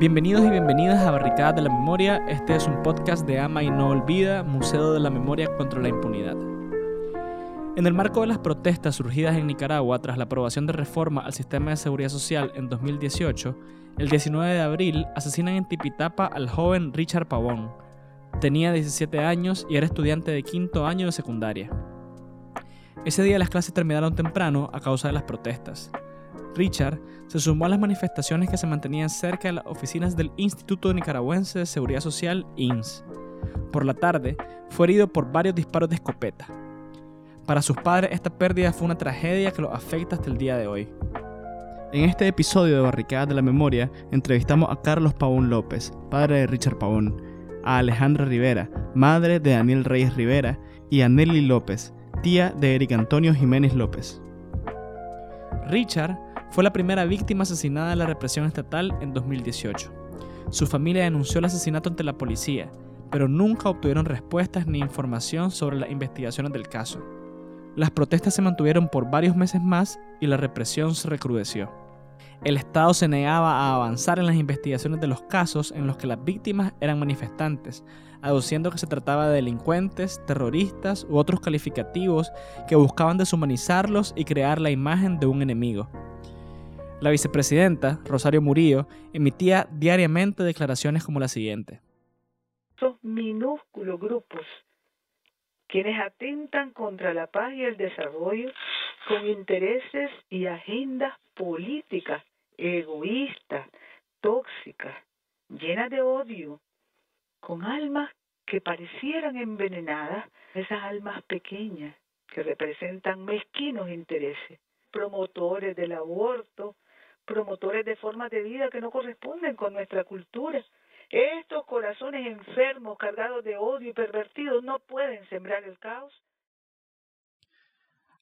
Bienvenidos y bienvenidas a Barricadas de la Memoria. Este es un podcast de Ama y No Olvida, Museo de la Memoria contra la Impunidad. En el marco de las protestas surgidas en Nicaragua tras la aprobación de reforma al sistema de seguridad social en 2018, el 19 de abril asesinan en Tipitapa al joven Richard Pavón. Tenía 17 años y era estudiante de quinto año de secundaria. Ese día las clases terminaron temprano a causa de las protestas. Richard se sumó a las manifestaciones que se mantenían cerca de las oficinas del Instituto Nicaragüense de Seguridad Social, INS. Por la tarde, fue herido por varios disparos de escopeta. Para sus padres, esta pérdida fue una tragedia que los afecta hasta el día de hoy. En este episodio de Barricadas de la Memoria, entrevistamos a Carlos Pavón López, padre de Richard Pavón, a Alejandra Rivera, madre de Daniel Reyes Rivera, y a Nelly López, tía de Eric Antonio Jiménez López. Richard fue la primera víctima asesinada de la represión estatal en 2018. Su familia denunció el asesinato ante la policía, pero nunca obtuvieron respuestas ni información sobre las investigaciones del caso. Las protestas se mantuvieron por varios meses más y la represión se recrudeció. El Estado se negaba a avanzar en las investigaciones de los casos en los que las víctimas eran manifestantes, aduciendo que se trataba de delincuentes, terroristas u otros calificativos que buscaban deshumanizarlos y crear la imagen de un enemigo. La vicepresidenta, Rosario Murillo, emitía diariamente declaraciones como la siguiente. Son minúsculos grupos quienes atentan contra la paz y el desarrollo con intereses y agendas políticas egoístas, tóxicas, llenas de odio, con almas que parecieran envenenadas, esas almas pequeñas que representan mezquinos intereses, promotores del aborto, promotores de formas de vida que no corresponden con nuestra cultura. Estos corazones enfermos, cargados de odio y pervertidos, no pueden sembrar el caos.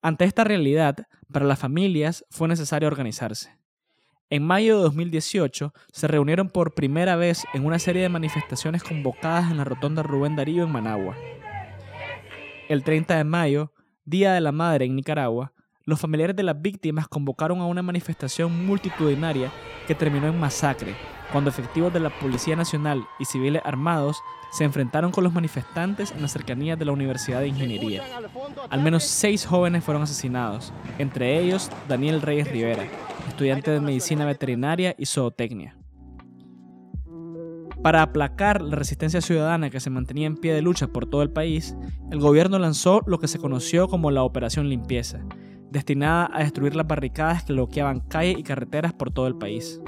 Ante esta realidad, para las familias fue necesario organizarse. En mayo de 2018 se reunieron por primera vez en una serie de manifestaciones convocadas en la Rotonda Rubén Darío en Managua. El 30 de mayo, Día de la Madre en Nicaragua, los familiares de las víctimas convocaron a una manifestación multitudinaria que terminó en masacre, cuando efectivos de la Policía Nacional y civiles armados se enfrentaron con los manifestantes en las cercanías de la Universidad de Ingeniería. Al menos seis jóvenes fueron asesinados, entre ellos Daniel Reyes Rivera, estudiante de Medicina Veterinaria y Zootecnia. Para aplacar la resistencia ciudadana que se mantenía en pie de lucha por todo el país, el gobierno lanzó lo que se conoció como la Operación Limpieza, destinada a destruir las barricadas que bloqueaban calles y carreteras por todo el país.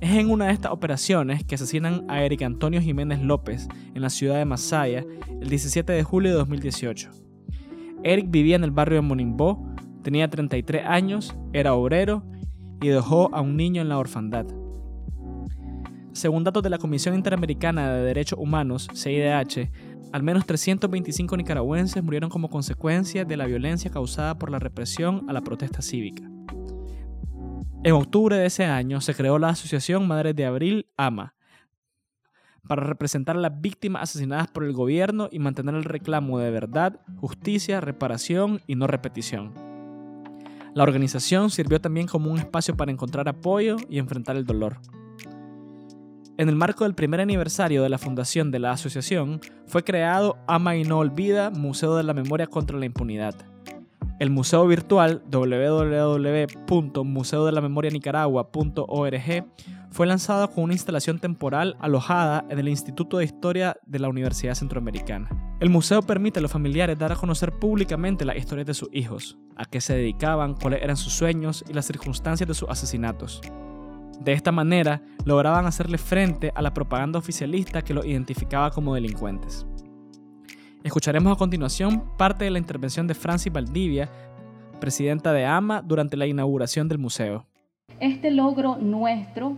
Es en una de estas operaciones que asesinan a Eric Antonio Jiménez López en la ciudad de Masaya el 17 de julio de 2018. Eric vivía en el barrio de Monimbó, tenía 33 años, era obrero y dejó a un niño en la orfandad. Según datos de la Comisión Interamericana de Derechos Humanos, CIDH, al menos 325 nicaragüenses murieron como consecuencia de la violencia causada por la represión a la protesta cívica. En octubre de ese año se creó la Asociación Madres de Abril, AMA, para representar a las víctimas asesinadas por el gobierno y mantener el reclamo de verdad, justicia, reparación y no repetición. La organización sirvió también como un espacio para encontrar apoyo y enfrentar el dolor. En el marco del primer aniversario de la fundación de la asociación, fue creado Ama y No Olvida Museo de la Memoria contra la Impunidad. El museo virtual www.museodelamemorianicaragua.org fue lanzado con una instalación temporal alojada en el Instituto de Historia de la Universidad Centroamericana. El museo permite a los familiares dar a conocer públicamente las historias de sus hijos, a qué se dedicaban, cuáles eran sus sueños y las circunstancias de sus asesinatos. De esta manera, lograban hacerle frente a la propaganda oficialista que los identificaba como delincuentes. Escucharemos a continuación parte de la intervención de Francis Valdivia, presidenta de AMA, durante la inauguración del museo. Este logro nuestro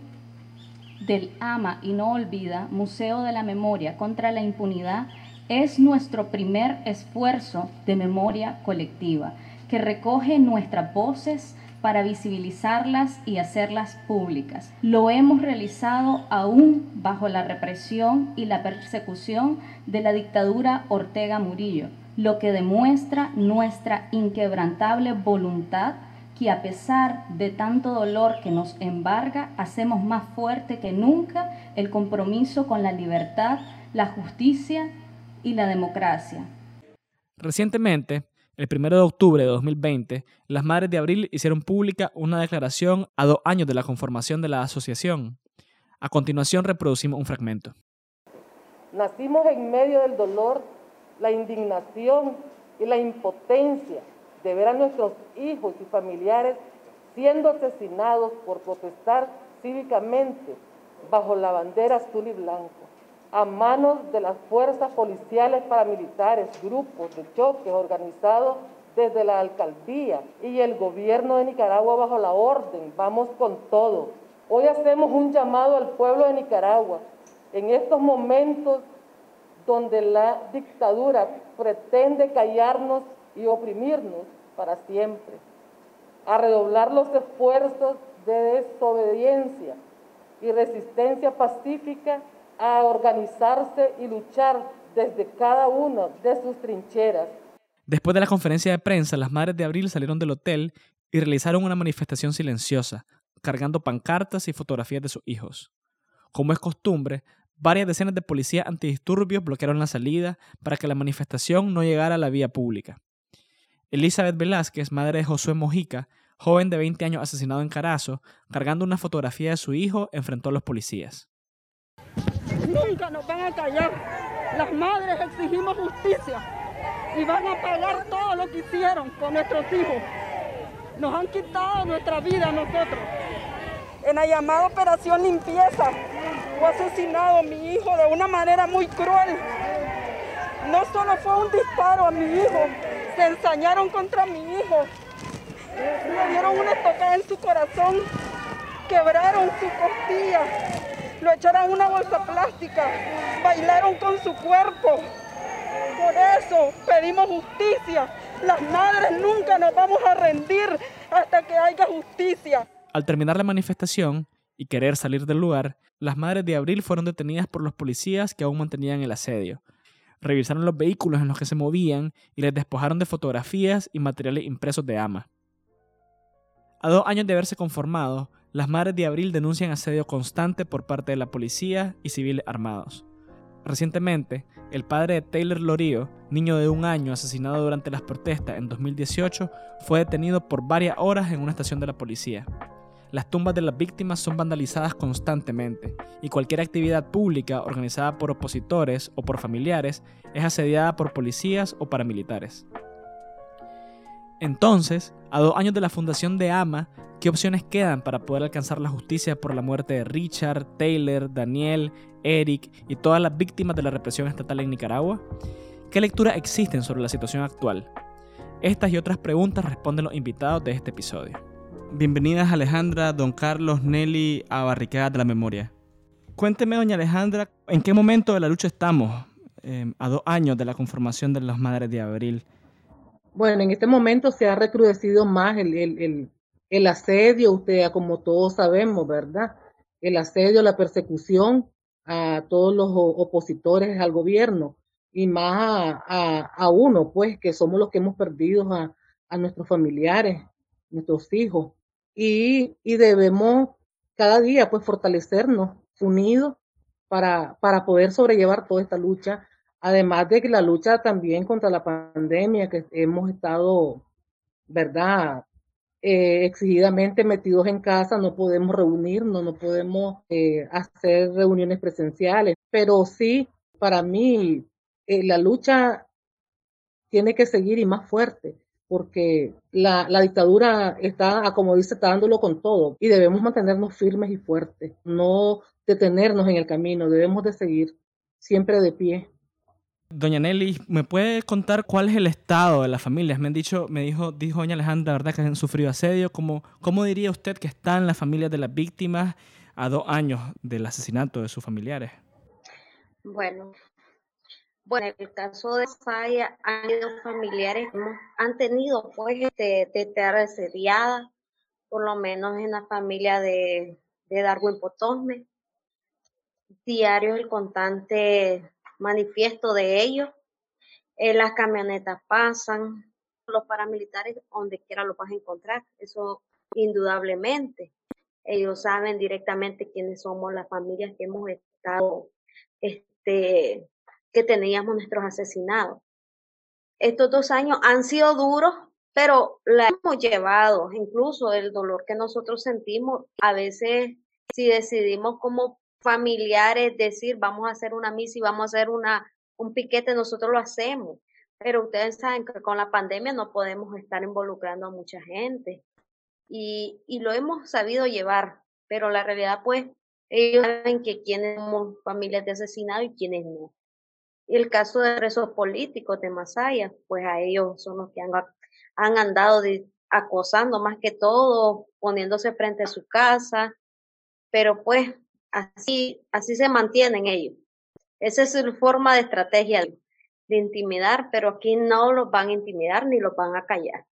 del AMA y no olvida, Museo de la Memoria contra la Impunidad, es nuestro primer esfuerzo de memoria colectiva que recoge nuestras voces para visibilizarlas y hacerlas públicas. Lo hemos realizado aún bajo la represión y la persecución de la dictadura Ortega Murillo, lo que demuestra nuestra inquebrantable voluntad que a pesar de tanto dolor que nos embarga, hacemos más fuerte que nunca el compromiso con la libertad, la justicia y la democracia. Recientemente, el 1 de octubre de 2020, las Madres de Abril hicieron pública una declaración a dos años de la conformación de la asociación. A continuación reproducimos un fragmento. Nacimos en medio del dolor, la indignación y la impotencia de ver a nuestros hijos y familiares siendo asesinados por protestar cívicamente bajo la bandera azul y blanco, a manos de las fuerzas policiales paramilitares, grupos de choques organizados desde la alcaldía y el gobierno de Nicaragua bajo la orden. Vamos con todo. Hoy hacemos un llamado al pueblo de Nicaragua en estos momentos donde la dictadura pretende callarnos y oprimirnos para siempre, a redoblar los esfuerzos de desobediencia y resistencia pacífica, a organizarse y luchar desde cada una de sus trincheras. Después de la conferencia de prensa, las Madres de Abril salieron del hotel y realizaron una manifestación silenciosa, cargando pancartas y fotografías de sus hijos. Como es costumbre, varias decenas de policías antidisturbios bloquearon la salida para que la manifestación no llegara a la vía pública. Elizabeth Velázquez, madre de Josué Mojica, joven de 20 años asesinado en Carazo, cargando una fotografía de su hijo, enfrentó a los policías. Nunca nos van a callar. Las madres exigimos justicia y van a pagar todo lo que hicieron con nuestros hijos. Nos han quitado nuestra vida a nosotros. En la llamada Operación Limpieza fue asesinado mi hijo de una manera muy cruel. No solo fue un disparo a mi hijo, se ensañaron contra mi hijo. Le dieron una estocada en su corazón, quebraron su costilla, lo echaron en una bolsa plástica, bailaron con su cuerpo. Por eso pedimos justicia. Las madres nunca nos vamos a rendir hasta que haya justicia. Al terminar la manifestación y querer salir del lugar, las madres de Abril fueron detenidas por los policías que aún mantenían el asedio revisaron los vehículos en los que se movían y les despojaron de fotografías y materiales impresos de AMA. A dos años de haberse conformado, las madres de Abril denuncian asedio constante por parte de la policía y civiles armados. Recientemente, el padre de Taylor Lorío, niño de un año asesinado durante las protestas en 2018, fue detenido por varias horas en una estación de la policía. Las tumbas de las víctimas son vandalizadas constantemente y cualquier actividad pública organizada por opositores o por familiares es asediada por policías o paramilitares. Entonces, a dos años de la fundación de AMA, ¿qué opciones quedan para poder alcanzar la justicia por la muerte de Richard, Taylor, Daniel, Eric y todas las víctimas de la represión estatal en Nicaragua? ¿Qué lecturas existen sobre la situación actual? Estas y otras preguntas responden los invitados de este episodio. Bienvenidas Alejandra, don Carlos, Nelly a Barricadas de la Memoria. Cuénteme, doña Alejandra, ¿en qué momento de la lucha estamos em, a dos años de la conformación de las Madres de Abril? Bueno, en este momento se ha recrudecido más el, el, asedio, usted, como todos sabemos, ¿verdad? El asedio, la persecución a todos los opositores al gobierno y más a, uno, pues, que somos los que hemos perdido a, a nuestros familiares, nuestros hijos y, debemos cada día pues fortalecernos unidos para, para poder sobrellevar toda esta lucha, además de que la lucha también contra la pandemia que hemos estado, ¿verdad? Eh, exigidamente metidos en casa, no podemos reunirnos, no podemos eh, hacer reuniones presenciales, pero sí, para mí, eh, la lucha tiene que seguir y más fuerte porque la, dictadura está, como dice, está dándolo con todo y debemos mantenernos firmes y fuertes, no detenernos en el camino, debemos de seguir siempre de pie. Doña Nelly, ¿me puede contar cuál es el estado de las familias? Me han dicho, me dijo, dijo doña Alejandra, ¿verdad? Que han sufrido asedio. ¿Cómo, ¿Cómo diría usted que están las familias de las víctimas a dos años del asesinato de sus familiares? Bueno, bueno, en el caso de Falla, han habido familiares que han tenido pues este, de por lo menos en la familia de, de Darwin Potosme. Diario el constante manifiesto de ellos. Eh, las camionetas pasan, los paramilitares donde quiera los vas a encontrar, eso indudablemente. Ellos saben directamente quiénes somos las familias que hemos estado, este, que teníamos nuestros asesinados. Estos dos años han sido duros, pero la hemos llevado, incluso el dolor que nosotros sentimos, a veces si decidimos como familiares decir vamos a hacer una misa y vamos a hacer una, un piquete, nosotros lo hacemos. Pero ustedes saben que con la pandemia no podemos estar involucrando a mucha gente. Y, y lo hemos sabido llevar, pero la realidad pues ellos saben que quienes somos familias de asesinados y quienes no. El caso de presos políticos de Masaya, pues a ellos son los que han, han andado acosando más que todo, poniéndose frente a su casa, pero pues así, así se mantienen ellos. Esa es su forma de estrategia de intimidar, pero aquí no los van a intimidar ni los van a callar.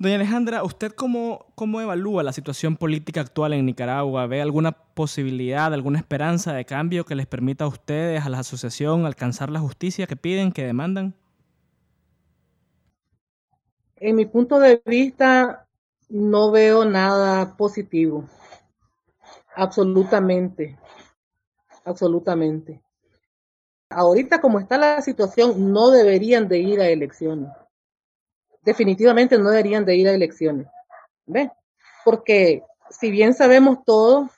Doña Alejandra, ¿usted cómo, cómo evalúa la situación política actual en Nicaragua? ¿Ve alguna posibilidad, alguna esperanza de cambio que les permita a ustedes, a la asociación, alcanzar la justicia que piden, que demandan? En mi punto de vista, no veo nada positivo. Absolutamente. Absolutamente. Ahorita como está la situación, no deberían de ir a elecciones definitivamente no deberían de ir a elecciones. ¿Ve? Porque si bien sabemos todos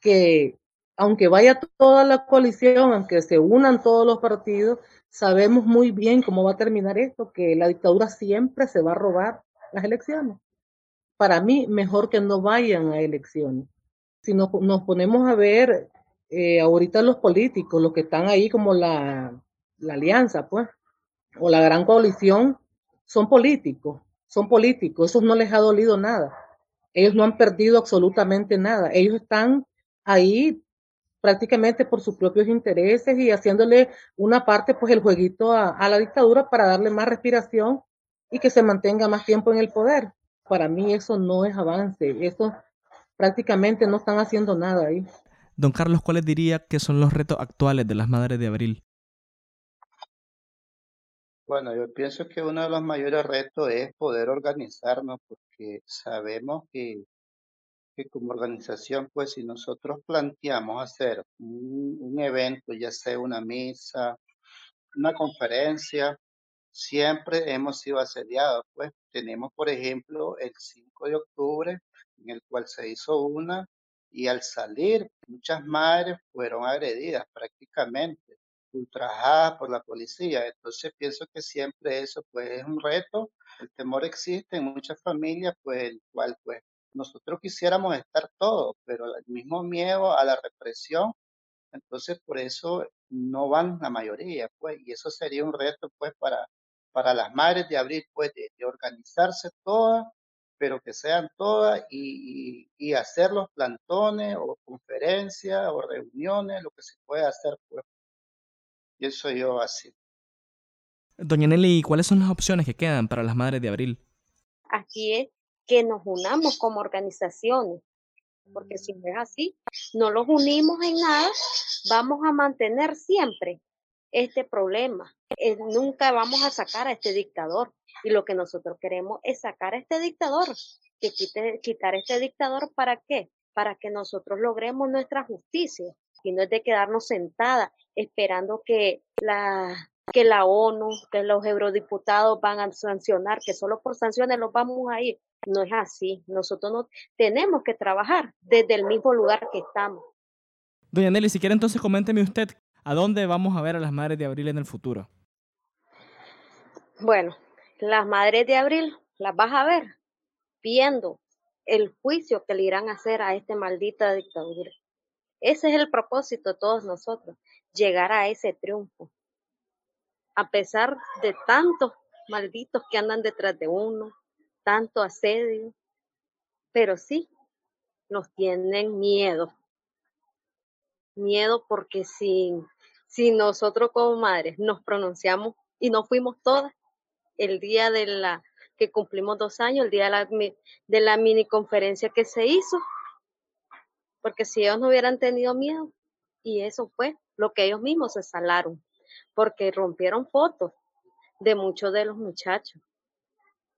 que aunque vaya toda la coalición, aunque se unan todos los partidos, sabemos muy bien cómo va a terminar esto, que la dictadura siempre se va a robar las elecciones. Para mí, mejor que no vayan a elecciones. Si nos, ponemos a ver eh, ahorita los políticos, los que están ahí como la, la alianza, pues, o la gran coalición, son políticos, son políticos, eso no les ha dolido nada. Ellos no han perdido absolutamente nada. Ellos están ahí prácticamente por sus propios intereses y haciéndole una parte, pues el jueguito a, la dictadura para darle más respiración y que se mantenga más tiempo en el poder. Para mí eso no es avance, eso prácticamente no están haciendo nada ahí. Don Carlos, ¿cuáles diría que son los retos actuales de las madres de abril? Bueno, yo pienso que uno de los mayores retos es poder organizarnos, porque sabemos que, que como organización, pues si nosotros planteamos hacer un, un evento, ya sea una misa, una conferencia, siempre hemos sido asediados. Pues tenemos, por ejemplo, el 5 de octubre, en el cual se hizo una, y al salir, muchas madres fueron agredidas prácticamente ultrajadas por la policía. Entonces pienso que siempre eso pues es un reto. El temor existe en muchas familias, pues el cual pues nosotros quisiéramos estar todos, pero el mismo miedo a la represión, entonces por eso no van la mayoría, pues, y eso sería un reto pues para, para las madres de abril, pues, de, organizarse todas, pero que sean todas y, y, y, hacer los plantones o conferencias o reuniones, lo que se puede hacer pues eso yo así. Doña Nelly, ¿cuáles son las opciones que quedan para las madres de abril? Aquí es que nos unamos como organizaciones, porque si no es así, no los unimos en nada, vamos a mantener siempre este problema. Eh, nunca vamos a sacar a este dictador. Y lo que nosotros queremos es sacar a este dictador, que quite, quitar a este dictador, ¿para qué? Para que nosotros logremos nuestra justicia y no es de quedarnos sentada esperando que la, que la ONU, que los eurodiputados van a sancionar, que solo por sanciones los vamos a ir. No es así. Nosotros no tenemos que trabajar desde el mismo lugar que estamos. Doña Nelly, si quiere entonces coménteme usted, ¿a dónde vamos a ver a las Madres de Abril en el futuro? Bueno, las Madres de Abril las vas a ver viendo el juicio que le irán a hacer a esta maldita dictadura. Ese es el propósito de todos nosotros, llegar a ese triunfo. A pesar de tantos malditos que andan detrás de uno, tanto asedio, pero sí, nos tienen miedo. Miedo porque si, si nosotros como madres nos pronunciamos y no fuimos todas, el día de la que cumplimos dos años, el día de la, mini conferencia que se hizo, porque si ellos no hubieran tenido miedo, y eso fue lo que ellos mismos se salaron, porque rompieron fotos de muchos de los muchachos,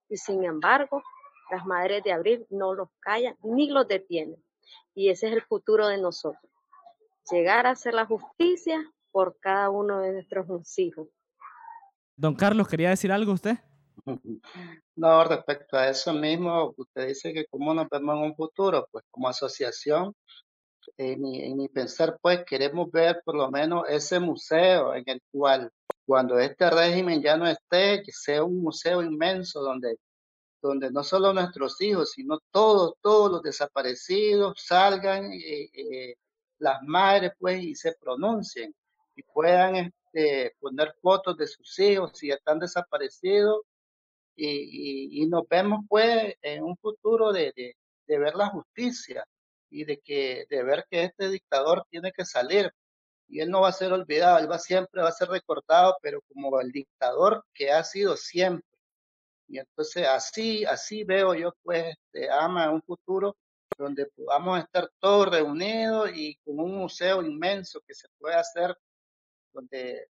Y sin embargo, las madres de abril no los callan ni los detienen. Y ese es el futuro de nosotros. Llegar a hacer la justicia por cada uno de nuestros hijos. Don Carlos, ¿quería decir algo usted? No, respecto a eso mismo, usted dice que cómo nos vemos en un futuro, pues como asociación, en mi, pensar, pues queremos ver por lo menos ese museo en el cual cuando este régimen ya no esté, que sea un museo inmenso donde, donde no solo nuestros hijos, sino todos, todos los desaparecidos salgan, eh, las madres, pues, y se pronuncien y puedan este, poner fotos de sus hijos si están desaparecidos y, y, nos vemos pues en un futuro de, de, ver la justicia y de que de ver que este dictador tiene que salir y él no va a ser olvidado, él va siempre va a ser recordado, pero como el dictador que ha sido siempre. Y entonces así, así veo yo pues este, ama un futuro donde podamos estar todos reunidos y con un museo inmenso que se pueda hacer, donde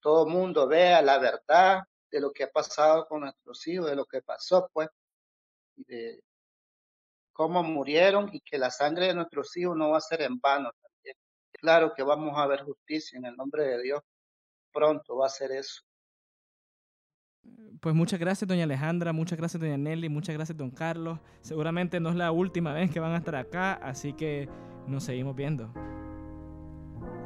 todo mundo vea la verdad de lo que ha pasado con nuestros hijos, de lo que pasó, pues, y de cómo murieron y que la sangre de nuestros hijos no va a ser en vano también. Claro que vamos a ver justicia en el nombre de Dios. Pronto va a ser eso. Pues muchas gracias, doña Alejandra, muchas gracias, doña Nelly, muchas gracias, don Carlos. Seguramente no es la última vez que van a estar acá, así que nos seguimos viendo.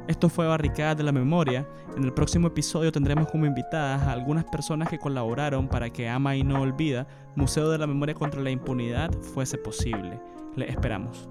Esto fue Barricada de la Memoria. En el próximo episodio tendremos como invitadas a algunas personas que colaboraron para que Ama y No Olvida, Museo de la Memoria contra la Impunidad, fuese posible. Les esperamos.